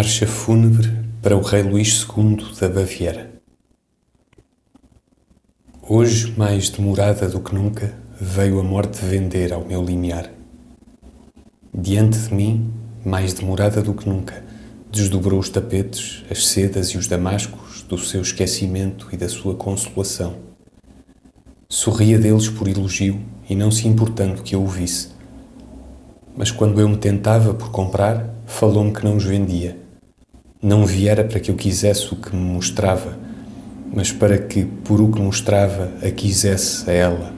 Marcha fúnebre para o rei Luís II da Baviera. Hoje, mais demorada do que nunca, veio a morte vender ao meu limiar. Diante de mim, mais demorada do que nunca, desdobrou os tapetes, as sedas e os damascos do seu esquecimento e da sua consolação. Sorria deles por elogio e não se importando que eu o visse. Mas quando eu me tentava por comprar, falou-me que não os vendia. Não viera para que eu quisesse o que me mostrava, mas para que, por o que mostrava, a quisesse a ela.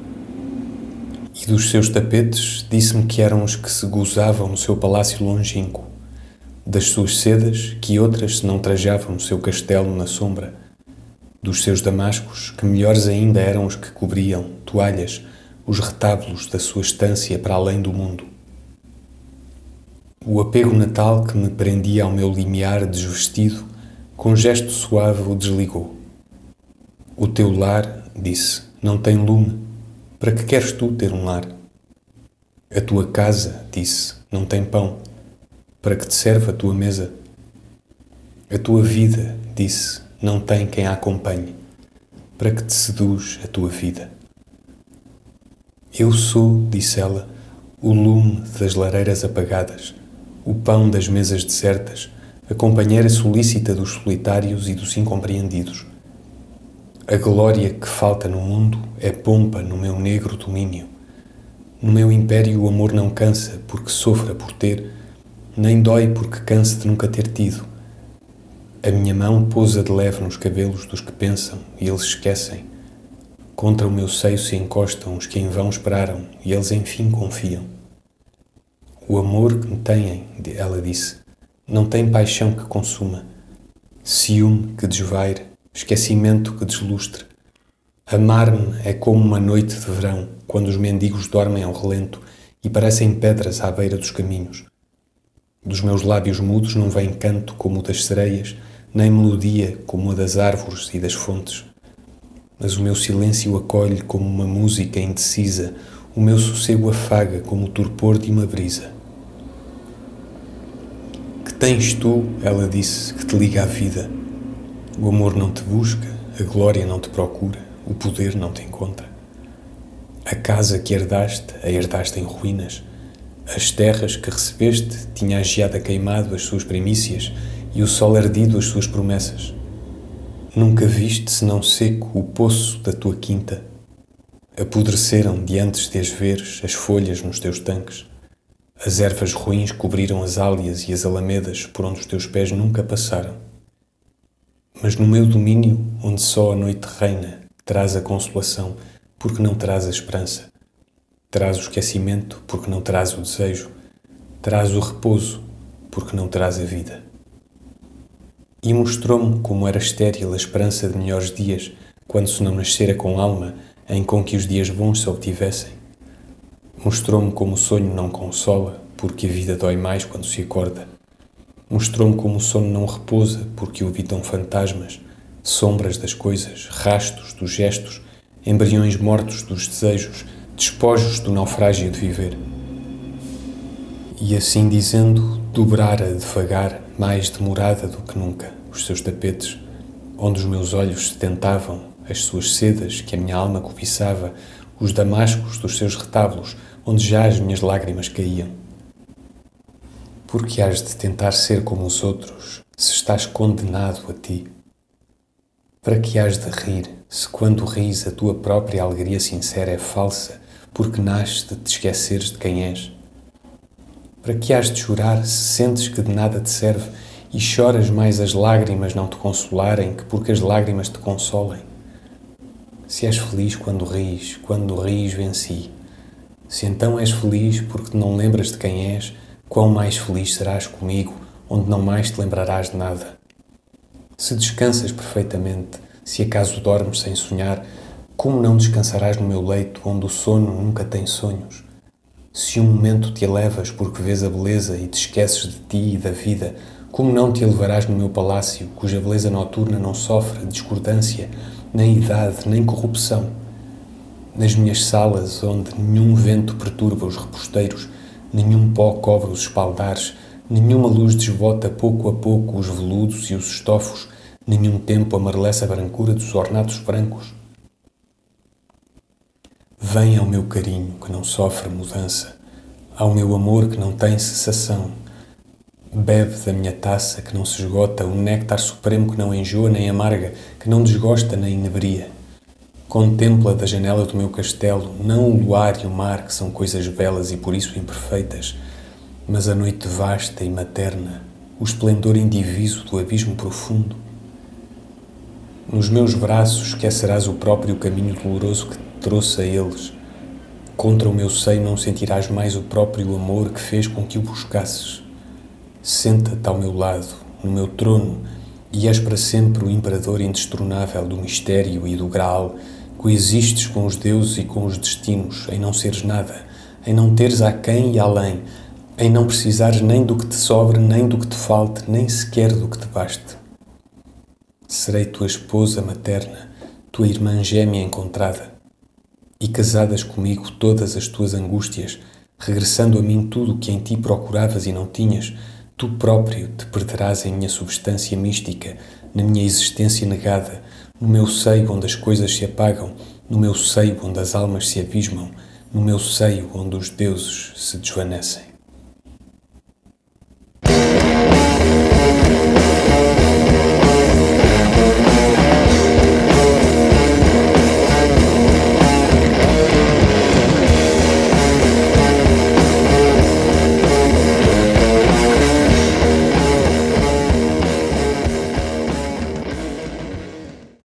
E dos seus tapetes disse-me que eram os que se gozavam no seu palácio longínquo, das suas sedas que outras se não trajavam no seu castelo na sombra, dos seus damascos que melhores ainda eram os que cobriam, toalhas, os retábulos da sua estância para além do mundo. O apego natal que me prendia ao meu limiar desvestido, com gesto suave o desligou. O teu lar, disse, não tem lume. Para que queres tu ter um lar? A tua casa, disse, não tem pão. Para que te serve a tua mesa? A tua vida, disse, não tem quem a acompanhe. Para que te seduz a tua vida? Eu sou, disse ela, o lume das lareiras apagadas o pão das mesas desertas, a companheira solícita dos solitários e dos incompreendidos. A glória que falta no mundo é pompa no meu negro domínio. No meu império o amor não cansa porque sofra por ter, nem dói porque canse de nunca ter tido. A minha mão pousa de leve nos cabelos dos que pensam e eles esquecem. Contra o meu seio se encostam os que em vão esperaram e eles enfim confiam. O amor que me têm, ela disse, não tem paixão que consuma, ciúme que desvaire, esquecimento que deslustre. Amar-me é como uma noite de verão, quando os mendigos dormem ao relento e parecem pedras à beira dos caminhos. Dos meus lábios mudos não vem canto como o das sereias, nem melodia como a das árvores e das fontes. Mas o meu silêncio acolhe como uma música indecisa, o meu sossego afaga como o torpor de uma brisa. Tens tu, ela disse, que te liga à vida? O amor não te busca, a glória não te procura, o poder não te encontra. A casa que herdaste, a herdaste em ruínas. As terras que recebeste, tinha a geada queimado as suas primícias e o sol ardido as suas promessas. Nunca viste, senão seco, o poço da tua quinta Apodreceram de antes de as veres as folhas nos teus tanques. As ervas ruins cobriram as álias e as alamedas por onde os teus pés nunca passaram. Mas no meu domínio, onde só a noite reina, traz a consolação, porque não traz a esperança. Traz o esquecimento, porque não traz o desejo. Traz o repouso, porque não traz a vida. E mostrou-me como era estéril a esperança de melhores dias, quando se não nascera com alma em com que os dias bons se obtivessem. Mostrou-me como o sonho não consola, porque a vida dói mais quando se acorda. Mostrou-me como o sono não repousa, porque o fantasmas, sombras das coisas, rastos dos gestos, embriões mortos dos desejos, despojos do naufrágio de viver. E assim dizendo, dobrara devagar, mais demorada do que nunca, os seus tapetes, onde os meus olhos se tentavam as suas sedas que a minha alma cobiçava, os damascos dos seus retábulos, onde já as minhas lágrimas caíam. Por que has de tentar ser como os outros, se estás condenado a ti? Para que has de rir, se quando ris a tua própria alegria sincera é falsa, porque nasce de te esqueceres de quem és? Para que has de chorar se sentes que de nada te serve e choras mais as lágrimas não te consolarem que porque as lágrimas te consolem? Se és feliz quando ris, quando ris venci. Se então és feliz porque não lembras de quem és, quão mais feliz serás comigo, onde não mais te lembrarás de nada. Se descansas perfeitamente, se acaso dormes sem sonhar, como não descansarás no meu leito, onde o sono nunca tem sonhos? Se um momento te elevas porque vês a beleza e te esqueces de ti e da vida, como não te elevarás no meu palácio, cuja beleza noturna não sofre discordância, nem idade, nem corrupção. Nas minhas salas, onde nenhum vento perturba os reposteiros, nenhum pó cobre os espaldares, Nenhuma luz desbota pouco a pouco os veludos e os estofos, nenhum tempo amarelece a brancura dos ornatos brancos. Vem ao meu carinho que não sofre mudança, ao meu amor que não tem cessação. Bebe da minha taça que não se esgota, o néctar supremo que não enjoa nem amarga, que não desgosta nem inebria. Contempla da janela do meu castelo não o luar e o mar, que são coisas belas e por isso imperfeitas, mas a noite vasta e materna, o esplendor indiviso do abismo profundo. Nos meus braços esquecerás o próprio caminho doloroso que te trouxe a eles. Contra o meu seio não sentirás mais o próprio amor que fez com que o buscasses. Senta-te ao meu lado, no meu trono, e és para sempre o imperador indestronável do mistério e do graal. Coexistes com os deuses e com os destinos, em não seres nada, em não teres a quem e além, em não precisares nem do que te sobre, nem do que te falte, nem sequer do que te baste. Serei tua esposa materna, tua irmã gêmea encontrada, e casadas comigo todas as tuas angústias, regressando a mim tudo o que em ti procuravas e não tinhas, tu próprio te perderás em minha substância mística, na minha existência negada, no meu seio onde as coisas se apagam, no meu seio onde as almas se abismam, no meu seio onde os deuses se desvanecem.